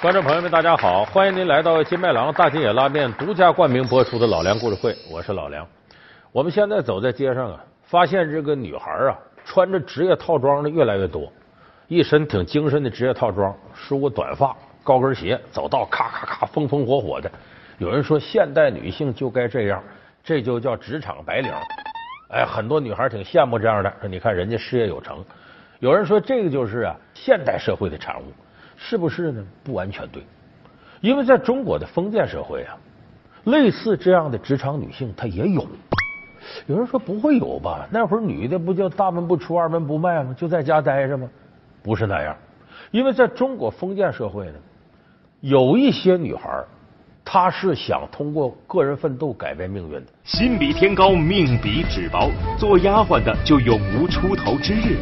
观众朋友们，大家好！欢迎您来到金麦郎大金野拉面独家冠名播出的《老梁故事会》，我是老梁。我们现在走在街上啊，发现这个女孩啊，穿着职业套装的越来越多，一身挺精神的职业套装，梳个短发，高跟鞋，走道咔咔咔，风风火火的。有人说，现代女性就该这样，这就叫职场白领。哎，很多女孩挺羡慕这样的，说你看人家事业有成。有人说，这个就是啊，现代社会的产物。是不是呢？不完全对，因为在中国的封建社会啊，类似这样的职场女性她也有。有人说不会有吧？那会儿女的不叫大门不出二门不迈吗？就在家待着吗？不是那样，因为在中国封建社会呢，有一些女孩她是想通过个人奋斗改变命运的。心比天高，命比纸薄，做丫鬟的就永无出头之日。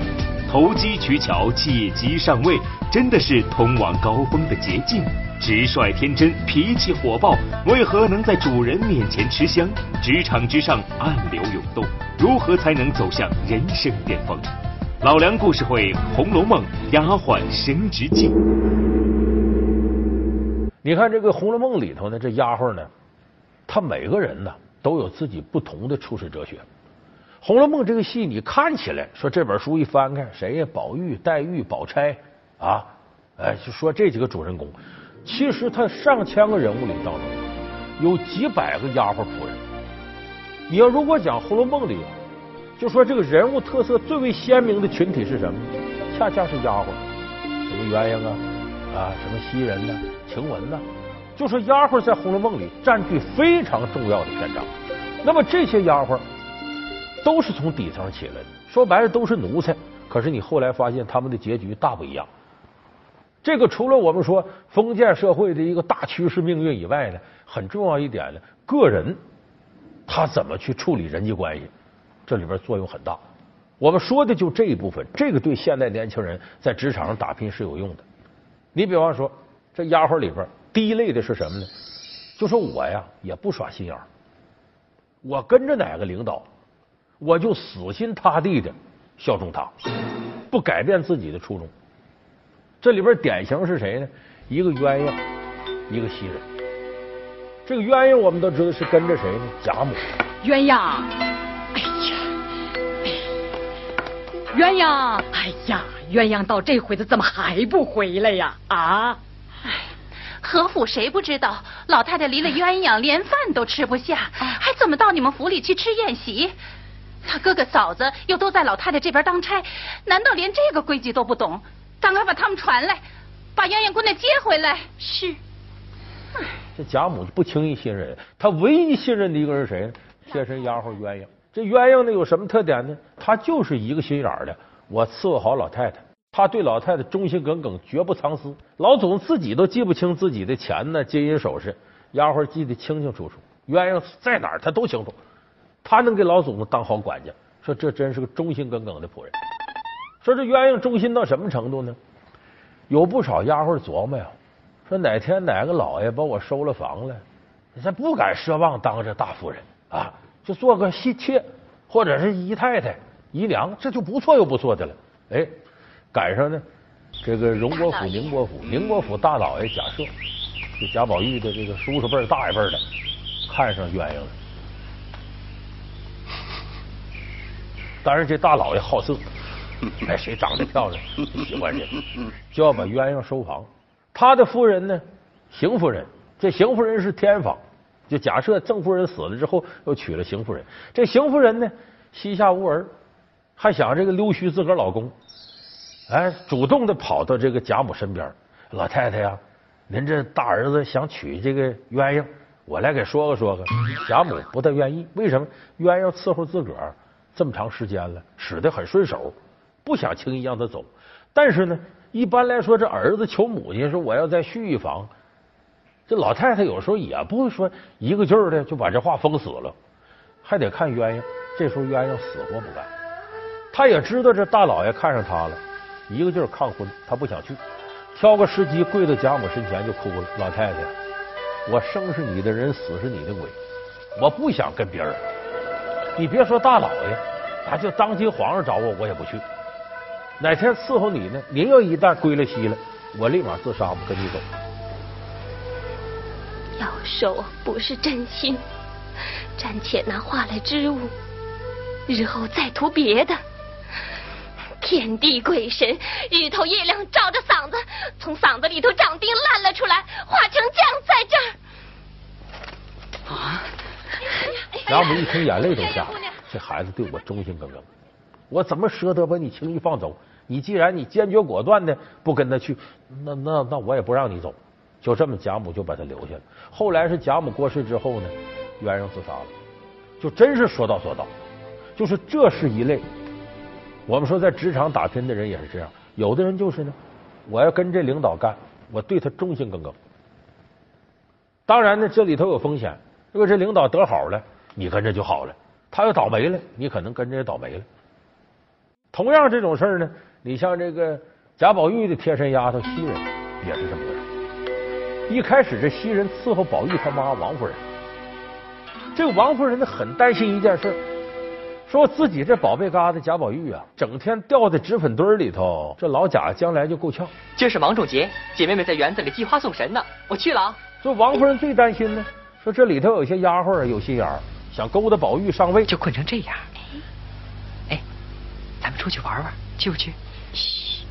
投机取巧、借机上位，真的是通往高峰的捷径。直率天真、脾气火爆，为何能在主人面前吃香？职场之上暗流涌动，如何才能走向人生巅峰？老梁故事会《红楼梦》丫鬟升职记。你看这个《红楼梦》里头呢，这丫鬟呢，她每个人呢都有自己不同的处世哲学。《红楼梦》这个戏，你看起来说这本书一翻开，谁呀？宝玉、黛玉、宝钗啊，哎，就说这几个主人公。其实他上千个人物里当中，有几百个丫鬟仆人。你要如果讲《红楼梦》里，就说这个人物特色最为鲜明的群体是什么？恰恰是丫鬟，什么鸳鸯啊，啊，什么袭人呐、晴雯呐，就说丫鬟在《红楼梦》里占据非常重要的篇章。那么这些丫鬟。都是从底层起来的，说白了都是奴才。可是你后来发现他们的结局大不一样。这个除了我们说封建社会的一个大趋势命运以外呢，很重要一点呢，个人他怎么去处理人际关系，这里边作用很大。我们说的就这一部分，这个对现代年轻人在职场上打拼是有用的。你比方说，这丫鬟里边第一类的是什么呢？就说我呀也不耍心眼儿，我跟着哪个领导。我就死心塌地的效忠他，不改变自己的初衷。这里边典型是谁呢？一个鸳鸯，一个袭人。这个鸳鸯我们都知道是跟着谁呢？贾母。鸳鸯，哎呀，鸳鸯，哎呀，鸳鸯到这回子怎么还不回来呀？啊！哎，何府谁不知道老太太离了鸳鸯，连饭都吃不下，还怎么到你们府里去吃宴席？他哥哥嫂子又都在老太太这边当差，难道连这个规矩都不懂？赶快把他们传来，把鸳鸯姑娘接回来。是。这贾母不轻易信任，她唯一信任的一个人是谁呢？贴身丫鬟鸳鸯。这鸳鸯呢有什么特点呢？她就是一个心眼的，我伺候好老太太，她对老太太忠心耿耿，绝不藏私。老总自己都记不清自己的钱呢，金银首饰，丫鬟记得清清楚楚。鸳鸯在哪儿，她都清楚。他能给老祖宗当好管家，说这真是个忠心耿耿的仆人。说这鸳鸯忠心到什么程度呢？有不少丫鬟琢磨呀，说哪天哪个老爷把我收了房了，咱不敢奢望当这大夫人啊，就做个妻妾或者是姨太太、姨娘，这就不错又不错的了。哎，赶上呢，这个荣国府、宁国府，宁国府大老爷贾赦，就贾宝玉的这个叔叔辈大爷辈的，看上鸳鸯了。当然，这大老爷好色，哎，谁长得漂亮，喜欢谁，就要把鸳鸯收房。他的夫人呢，邢夫人，这邢夫人是天房，就假设郑夫人死了之后，又娶了邢夫人。这邢夫人呢，膝下无儿，还想这个溜须自个儿老公，哎，主动的跑到这个贾母身边，老太太呀，您这大儿子想娶这个鸳鸯，我来给说个说个。贾母不太愿意，为什么？鸳鸯伺候自个儿。这么长时间了，使得很顺手，不想轻易让他走。但是呢，一般来说，这儿子求母亲说我要再续一房，这老太太有时候也不会说一个劲儿的就把这话封死了，还得看鸳鸯。这时候鸳鸯死活不干，他也知道这大老爷看上他了，一个劲儿抗婚，他不想去，挑个时机跪到贾母身前就哭了：“老太太，我生是你的人，死是你的鬼，我不想跟别人。”你别说大老爷，啊，就当今皇上找我，我也不去。哪天伺候你呢？您要一旦归了西了，我立马自杀，不跟你走。要收不是真心，暂且拿话来支吾，日后再图别的。天地鬼神，日头月亮照着嗓子，从嗓子里头长钉烂了出来，化成浆在这儿。啊！贾母一听，眼泪都下来。这孩子对我忠心耿耿，我怎么舍得把你轻易放走？你既然你坚决果断的不跟他去，那那那我也不让你走。就这么，贾母就把他留下了。后来是贾母过世之后呢，鸳鸯自杀了。就真是说到做到，就是这是一类。我们说在职场打拼的人也是这样，有的人就是呢，我要跟这领导干，我对他忠心耿耿。当然呢，这里头有风险，如果这领导得好了，你跟着就好了。他要倒霉了，你可能跟着也倒霉了。同样这种事儿呢，你像这个贾宝玉的贴身丫头袭人也是这么回事。一开始这袭人伺候宝玉他妈王夫人，这个王夫人呢很担心一件事，说自己这宝贝疙瘩贾宝玉啊，整天掉在纸粉堆里头，这老贾将来就够呛。今是王仲杰，姐妹们在园子里祭花送神呢，我去了啊。说王夫人最担心呢，说这里头有些丫鬟有心眼儿。想勾搭宝玉上位，就困成这样。哎，咱们出去玩玩，去不去？嘘，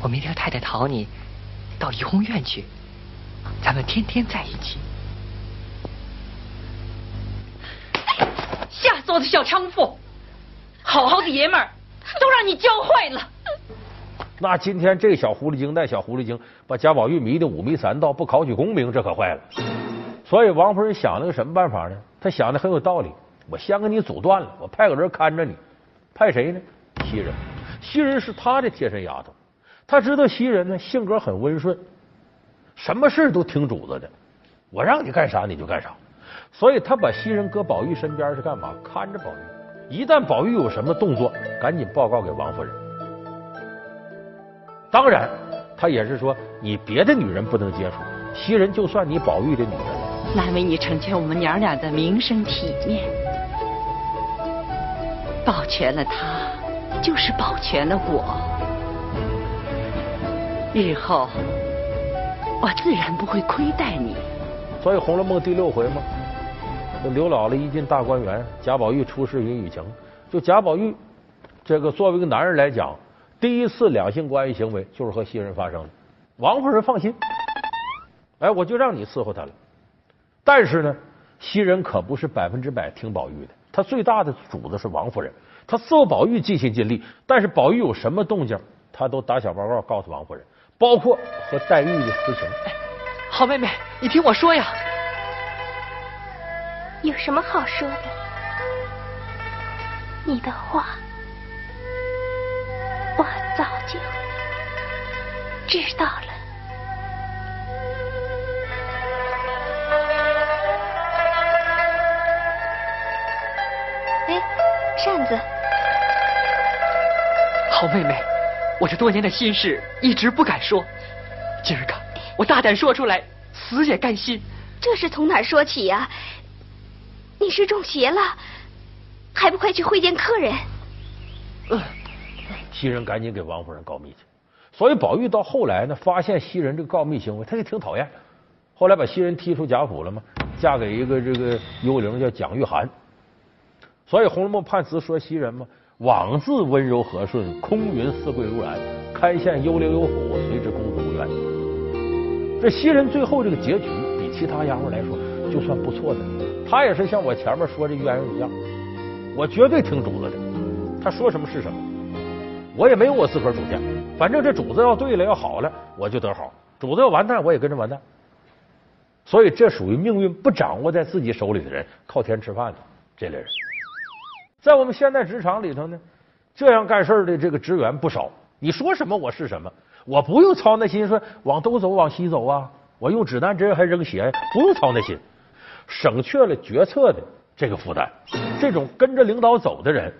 我明天太太讨你到怡红院去，咱们天天在一起。下作的小娼妇，好好的爷们儿都让你教坏了。那今天这小狐狸精那小狐狸精，把贾宝玉迷得五迷三道，不考取功名，这可坏了。所以王夫人想了个什么办法呢？她想的很有道理。我先给你阻断了，我派个人看着你。派谁呢？袭人。袭人是她的贴身丫头。她知道袭人呢性格很温顺，什么事都听主子的。我让你干啥你就干啥。所以她把袭人搁宝玉身边是干嘛？看着宝玉。一旦宝玉有什么动作，赶紧报告给王夫人。当然，她也是说你别的女人不能接触。袭人就算你宝玉的女人。难为你成全我们娘俩的名声体面，保全了他，就是保全了我。日后我自然不会亏待你。所以《红楼梦》第六回嘛，刘姥姥一进大观园，贾宝玉出示云雨情。就贾宝玉这个作为一个男人来讲，第一次两性关系行为就是和袭人发生的。王夫人放心，哎，我就让你伺候他了。但是呢，袭人可不是百分之百听宝玉的，他最大的主子是王夫人，他伺候宝玉尽心尽力，但是宝玉有什么动静，他都打小报告告诉王夫人，包括和黛玉的私情。好妹妹，你听我说呀，有什么好说的？你的话我早就知道了。扇子，好妹妹，我这多年的心事一直不敢说，今儿个我大胆说出来，死也甘心。这是从哪说起呀？你是中邪了，还不快去会见客人？袭人赶紧给王夫人告密去。所以宝玉到后来呢，发现袭人这个告密行为，他就挺讨厌。后来把袭人踢出贾府了嘛？嫁给一个这个幽灵叫蒋玉菡。所以《红楼梦》判词说袭人嘛，枉自温柔和顺，空云似桂如兰，开县幽灵有府，随之公子无缘。这袭人最后这个结局，比其他丫鬟来说就算不错的。她也是像我前面说这鸳鸯一样，我绝对听主子的，他说什么是什么，我也没有我自个儿主见。反正这主子要对了，要好了，我就得好；主子要完蛋，我也跟着完蛋。所以这属于命运不掌握在自己手里的人，靠天吃饭的这类人。在我们现在职场里头呢，这样干事的这个职员不少。你说什么我是什么，我不用操那心说往东走往西走啊，我用指南针还扔鞋，不用操那心，省去了决策的这个负担。这种跟着领导走的人，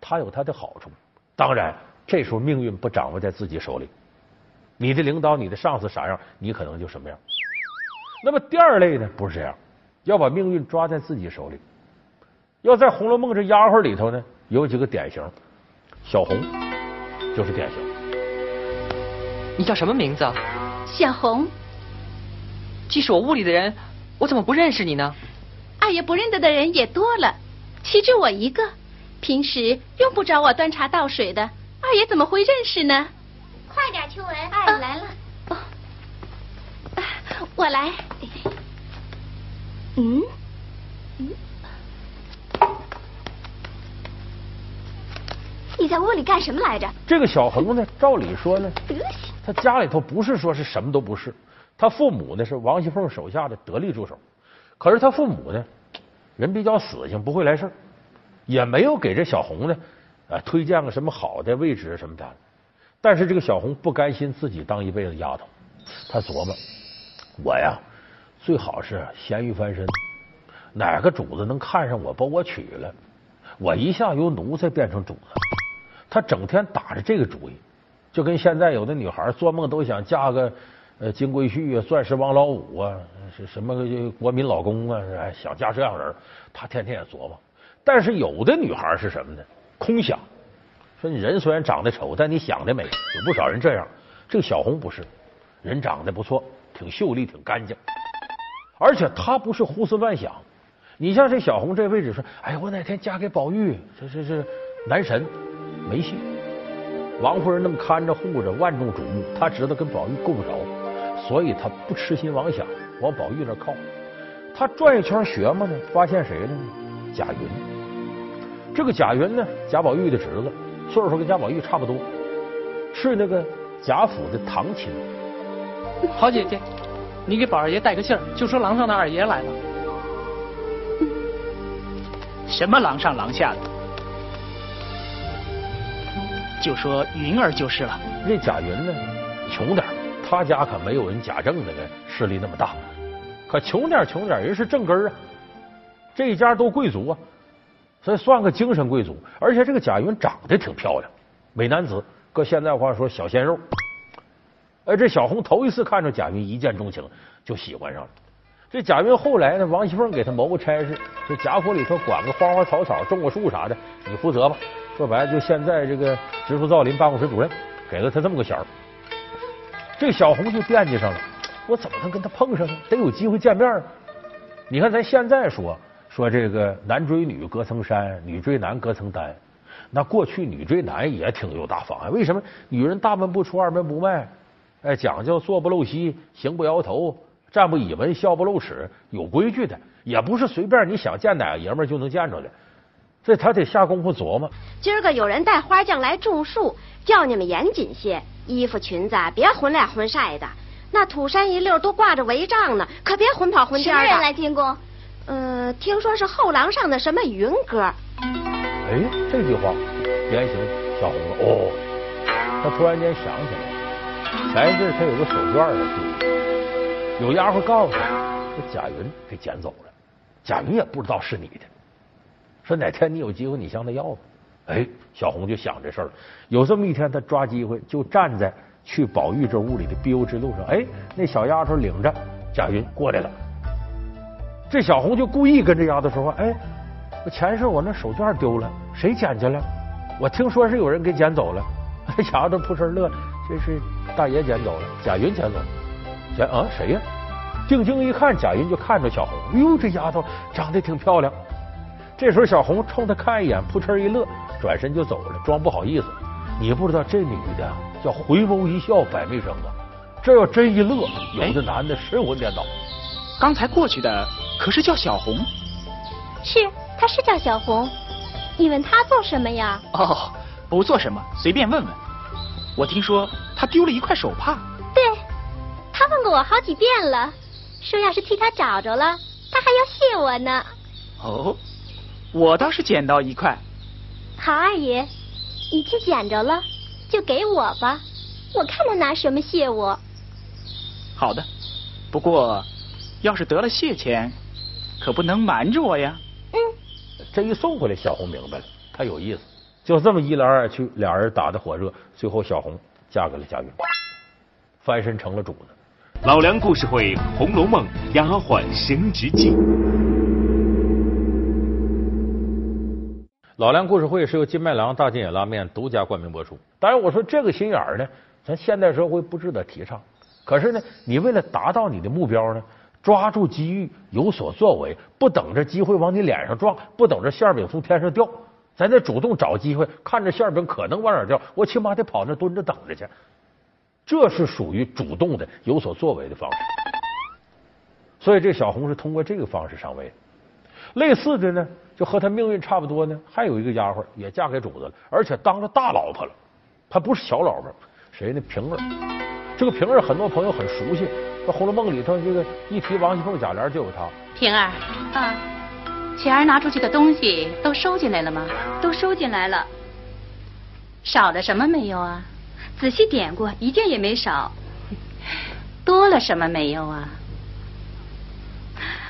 他有他的好处。当然，这时候命运不掌握在自己手里，你的领导、你的上司啥样，你可能就什么样。那么第二类呢，不是这样，要把命运抓在自己手里。要在《红楼梦》这丫鬟里头呢，有几个典型，小红就是典型。你叫什么名字？小红，既是我屋里的人，我怎么不认识你呢？二爷不认得的人也多了，岂止我一个？平时用不着我端茶倒水的，二爷怎么会认识呢？快点，秋文，二爷来了。哦，我来。嗯嗯，在屋里干什么来着？这个小红呢，照理说呢，德行。他家里头不是说是什么都不是，他父母呢是王熙凤手下的得力助手，可是他父母呢人比较死性，不会来事儿，也没有给这小红呢啊推荐个什么好的位置什么的。但是这个小红不甘心自己当一辈子丫头，她琢磨我呀最好是咸鱼翻身，哪个主子能看上我把我娶了，我一下由奴才变成主子。她整天打着这个主意。就跟现在有的女孩做梦都想嫁个呃金龟婿啊、钻石王老五啊、是什么国民老公啊，想嫁这样人，她天天也琢磨。但是有的女孩是什么呢？空想，说你人虽然长得丑，但你想的美。有不少人这样。这个小红不是，人长得不错，挺秀丽，挺干净，而且她不是胡思乱想。你像这小红这位置说，哎呀，我哪天嫁给宝玉，这这这男神没戏。王夫人那么看着护着，万众瞩目，她知道跟宝玉够不着，所以她不痴心妄想往宝玉那靠。她转一圈学嘛呢，发现谁了呢？贾云。这个贾云呢，贾宝玉的侄子，岁数跟贾宝玉差不多，是那个贾府的堂亲。好姐姐，你给宝二爷带个信儿，就说廊上的二爷来了。什么廊上廊下的？就说云儿就是了。那贾云呢，穷点他家可没有人贾政那个势力那么大。可穷点穷点人是正根啊。这一家都贵族啊，所以算个精神贵族。而且这个贾云长得挺漂亮，美男子。搁现在话说，小鲜肉。哎，这小红头一次看着贾云，一见钟情，就喜欢上了。这贾云后来呢，王熙凤给他谋个差事，这贾府里头管个花花草草、种个树啥的，你负责吧。说白了，就现在这个植树造林办公室主任，给了他这么个衔儿。这小红就惦记上了，我怎么能跟他碰上呢？得有机会见面。你看咱现在说说这个男追女隔层山，女追男隔层丹。那过去女追男也挺有大方啊，为什么？女人大门不出二门不迈，哎，讲究坐不露膝，行不摇头，站不倚门，笑不露齿，有规矩的，也不是随便你想见哪个爷们儿就能见着的。这他得下功夫琢磨。今儿个有人带花匠来种树，叫你们严谨些，衣服裙子别混俩混晒的。那土山一溜都挂着帷帐呢，可别混跑混颠的。什么人来进宫？呃，听说是后廊上的什么云哥。哎，这句话点醒小红了。哦，他突然间想起来，前一阵他有个手绢啊，有丫鬟告诉他，说贾云给捡走了。贾云也不知道是你的。说哪天你有机会，你向他要吧。哎，小红就想这事儿了。有这么一天，他抓机会就站在去宝玉这屋里的必由之路上。哎，那小丫头领着贾云过来了。这小红就故意跟这丫头说话：“哎，我前世我那手绢丢了，谁捡去了？我听说是有人给捡走了。”这丫头扑哧乐了：“这是大爷捡走了，贾云捡走了。捡啊，谁呀？”定睛一看，贾云就看着小红。哎呦，这丫头长得挺漂亮。这时候，小红冲他看一眼，扑哧一乐，转身就走了，装不好意思。你不知道，这女的叫回眸一笑百媚生啊！这要真一乐，有的男的神魂颠倒。刚才过去的可是叫小红？是，她是叫小红。你问她做什么呀？哦，不做什么，随便问问。我听说她丢了一块手帕。对，她问过我好几遍了，说要是替她找着了，她还要谢我呢。哦。我倒是捡到一块。好二爷，你去捡着了，就给我吧，我看他拿什么谢我。好的，不过要是得了谢钱，可不能瞒着我呀。嗯。这一送回来，小红明白了，他有意思。就这么一来二去，俩人打得火热，最后小红嫁给了贾云，翻身成了主子。老梁故事会《红楼梦》丫鬟升职记。老梁故事会是由金麦郎大金眼拉面独家冠名播出。当然，我说这个心眼儿呢，咱现代社会不值得提倡。可是呢，你为了达到你的目标呢，抓住机遇有所作为，不等着机会往你脸上撞，不等着馅饼从天上掉，咱得主动找机会，看着馅饼可能往哪掉，我起码得跑那蹲着等着去。这是属于主动的、有所作为的方式。所以这小红是通过这个方式上位的。类似的呢，就和他命运差不多呢，还有一个丫鬟也嫁给主子了，而且当了大老婆了。她不是小老婆，谁呢？平儿。这个平儿很多朋友很熟悉，在《红楼梦》里头，这个一提王熙凤、贾琏就有她。平儿，啊，前儿拿出去的东西都收进来了吗？都收进来了，少了什么没有啊？仔细点过，一件也没少。多了什么没有啊？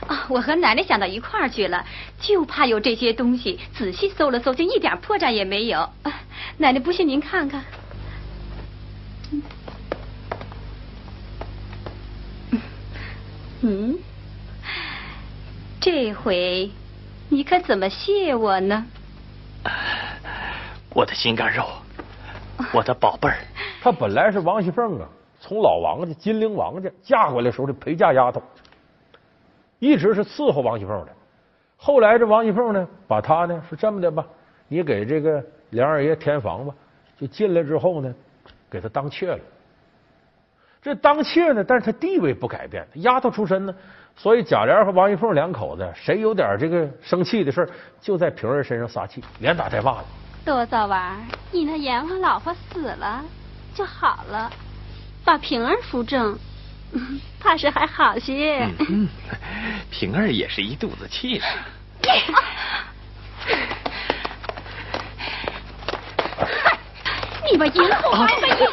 啊，我和奶奶想到一块儿去了，就怕有这些东西。仔细搜了搜，就一点破绽也没有。奶奶不信您看看。嗯，这回你可怎么谢我呢？我的心肝肉，我的宝贝儿。她本来是王熙凤啊，从老王家金陵王家嫁过来时候的陪嫁丫头，一直是伺候王熙凤的。后来这王熙凤呢，把她呢是这么的吧，你给这个梁二爷添房吧，就进来之后呢，给他当妾了。这当妾呢，但是她地位不改变，丫头出身呢，所以贾琏和王熙凤两口子谁有点这个生气的事就在平儿身上撒气，连打带骂的。多早娃，你那阎王老婆死了就好了，把平儿扶正，怕是还好些。嗯，平儿也是一肚子气呢。你们淫妇还没一小子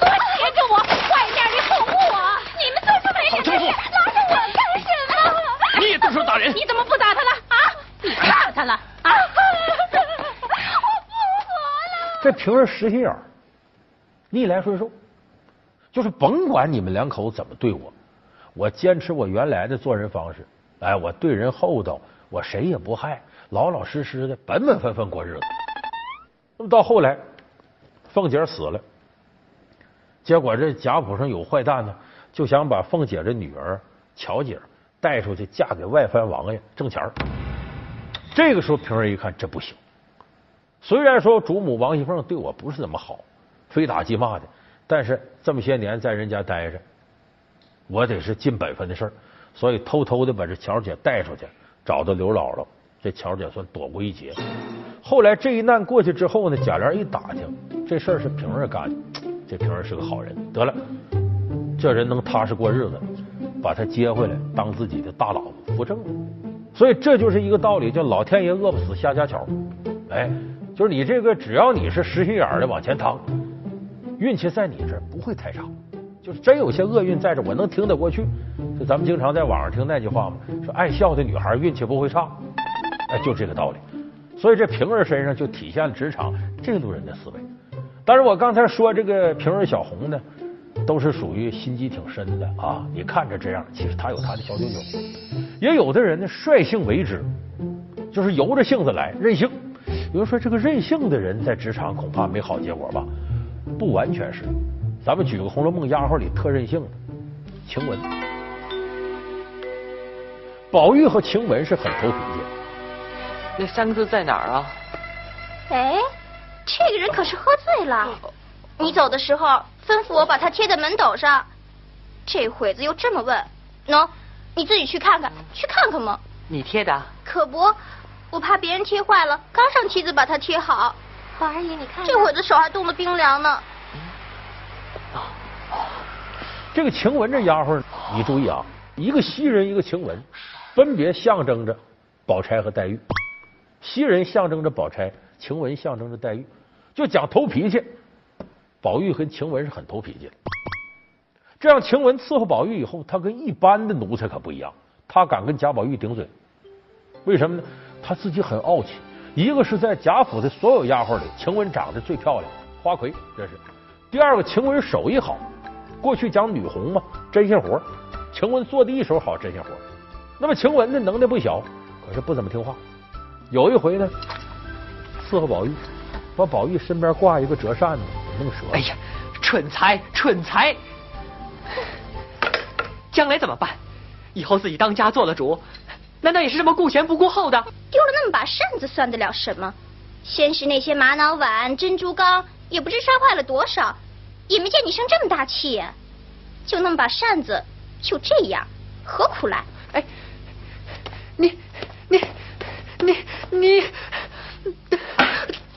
多贴着我，外面的哄我，你们做出没什么事，拉着我干什么？你也动手打人？你怎么不打他了啊？你打他了啊？我不活了！这平儿实心眼儿，逆来顺受，就是甭管你们两口怎么对我，我坚持我原来的做人方式。哎，我对人厚道，我谁也不害，老老实实的，本本分分过日子。那么到后来，凤姐死了，结果这贾府上有坏蛋呢，就想把凤姐的女儿巧姐带出去嫁给外藩王爷挣钱这个时候，平儿一看这不行。虽然说主母王熙凤对我不是怎么好，非打即骂的，但是这么些年在人家待着，我得是尽本分的事儿，所以偷偷的把这巧姐带出去，找到刘姥姥，这巧姐算躲过一劫。后来这一难过去之后呢，贾琏一打听，这事儿是平儿干的，这平儿是个好人，得了，这人能踏实过日子，把他接回来当自己的大老婆扶正了。所以这就是一个道理，叫老天爷饿不死瞎家巧。哎，就是你这个，只要你是实心眼儿的往前趟，运气在你这儿不会太差。就是真有些厄运在这，我能挺得过去。就咱们经常在网上听那句话嘛，说爱笑的女孩运气不会差。哎，就这个道理。所以这平儿身上就体现了职场这路人的思维。但是我刚才说这个平儿、小红呢，都是属于心机挺深的啊。你看着这样，其实他有他的小九九。也有的人呢，率性为之，就是由着性子来，任性。有人说这个任性的人在职场恐怕没好结果吧？不完全是。咱们举个《红楼梦》丫鬟里特任性的晴雯，宝玉和晴雯是很投脾气。那三个字在哪儿啊？哎，这个人可是喝醉了。你走的时候吩咐我把它贴在门斗上，这会子又这么问，喏，你自己去看看，去看看嘛。你贴的？可不，我怕别人贴坏了，刚上梯子把它贴好。宝二姨，你看，这会的手还冻得冰凉呢。这个晴雯这丫鬟，你注意啊，一个袭人，一个晴雯，分别象征着宝钗和黛玉。袭人象征着宝钗，晴雯象征着黛玉。就讲头脾气，宝玉跟晴雯是很头脾气的。这样，晴雯伺候宝玉以后，她跟一般的奴才可不一样，她敢跟贾宝玉顶嘴。为什么呢？她自己很傲气。一个是在贾府的所有丫鬟里，晴雯长得最漂亮，花魁这是。第二个，晴雯手艺好。过去讲女红嘛，针线活，晴雯做的一手好针线活。那么晴雯呢，能耐不小，可是不怎么听话。有一回呢，伺候宝玉，把宝玉身边挂一个折扇子给弄折了。哎呀，蠢材，蠢材！将来怎么办？以后自己当家做了主，难道也是这么顾前不顾后的？丢了那么把扇子，算得了什么？先是那些玛瑙碗、珍珠缸，也不知摔坏了多少，也没见你生这么大气。就那么把扇子，就这样，何苦来？哎，你你你你，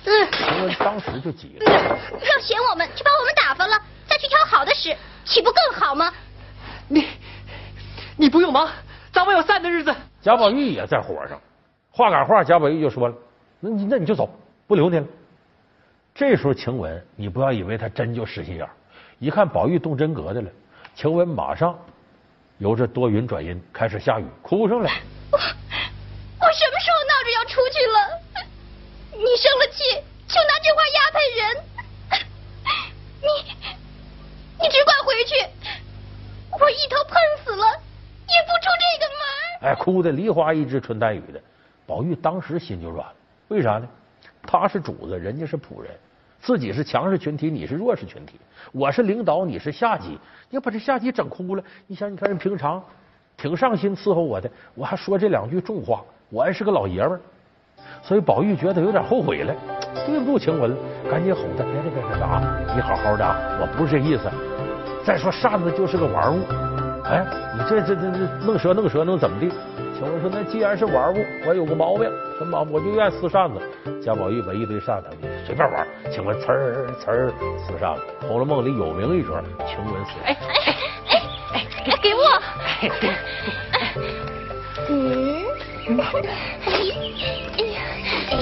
晴雯当时就急了。要嫌我们，就把我们打发了，再去挑好的使，岂不更好吗？你你不用忙，早晚有散的日子。贾宝玉也在火上，话赶话，贾宝玉就说了：“那你那你就走，不留你了。”这时候晴雯，你不要以为他真就实心眼一看宝玉动真格的了。晴雯马上由着多云转阴，开始下雨，哭上来。我我什么时候闹着要出去了？你生了气就拿这话压配人？你你只管回去，我一头碰死了也不出这个门。哎，哭的梨花一枝春带雨的，宝玉当时心就软了。为啥呢？他是主子，人家是仆人。自己是强势群体，你是弱势群体。我是领导，你是下级。你把这下级整哭了。你想，你看人平常挺上心伺候我的，我还说这两句重话，我还是个老爷们儿。所以宝玉觉得有点后悔了，对不住晴雯了，赶紧哄他：别别别别啊！你好好的啊，我不是这意思。再说扇子就是个玩物，哎，你这这这这弄折弄折能怎么地？晴雯说：“那既然是玩物，我有个毛病，什么毛病？我就愿意撕扇子。”贾宝玉把一堆扇子，你随便玩。晴雯呲儿呲儿撕扇子，《红楼梦》里有名一折，晴雯撕。哎哎哎哎，给我！嗯，哎哎哎，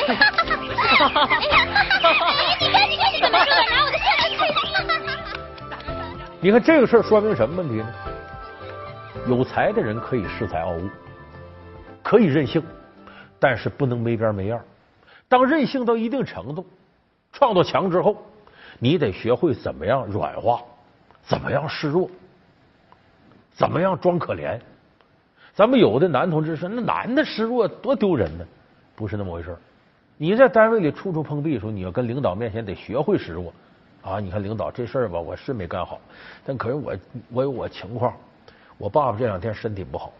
哈哈哈哈哈！你看这个事儿说明什么问题呢？有才的人可以恃才傲物，可以任性，但是不能没边没样。当任性到一定程度，创造强之后，你得学会怎么样软化，怎么样示弱，怎么样装可怜。咱们有的男同志说：“那男的示弱多丢人呢。”不是那么回事你在单位里处处碰壁的时候，你要跟领导面前得学会示弱啊！你看领导这事儿吧，我是没干好，但可是我我有我情况。我爸爸这两天身体不好，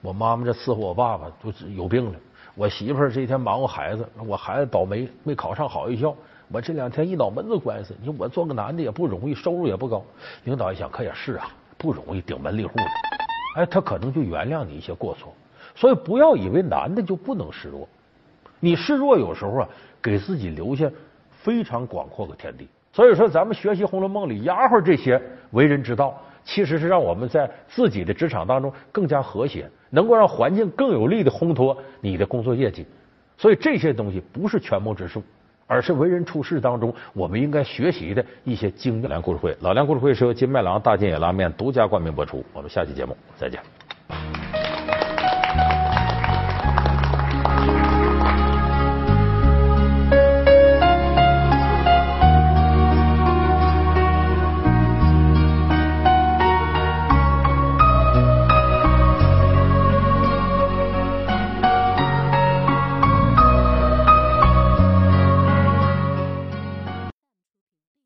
我妈妈这伺候我爸爸就是有病了。我媳妇儿这一天忙活孩子，我孩子倒霉没考上好学校。我这两天一脑门子官司，你说我做个男的也不容易，收入也不高。领导一想，可也是啊，不容易顶门立户的。哎，他可能就原谅你一些过错。所以不要以为男的就不能示弱，你示弱有时候啊，给自己留下非常广阔的天地。所以说，咱们学习《红楼梦》里丫鬟这些为人之道。其实是让我们在自己的职场当中更加和谐，能够让环境更有力的烘托你的工作业绩。所以这些东西不是权谋之术，而是为人处事当中我们应该学习的一些经验。老梁故事会，老梁故事会是由金麦郎大金野拉面独家冠名播出。我们下期节目再见。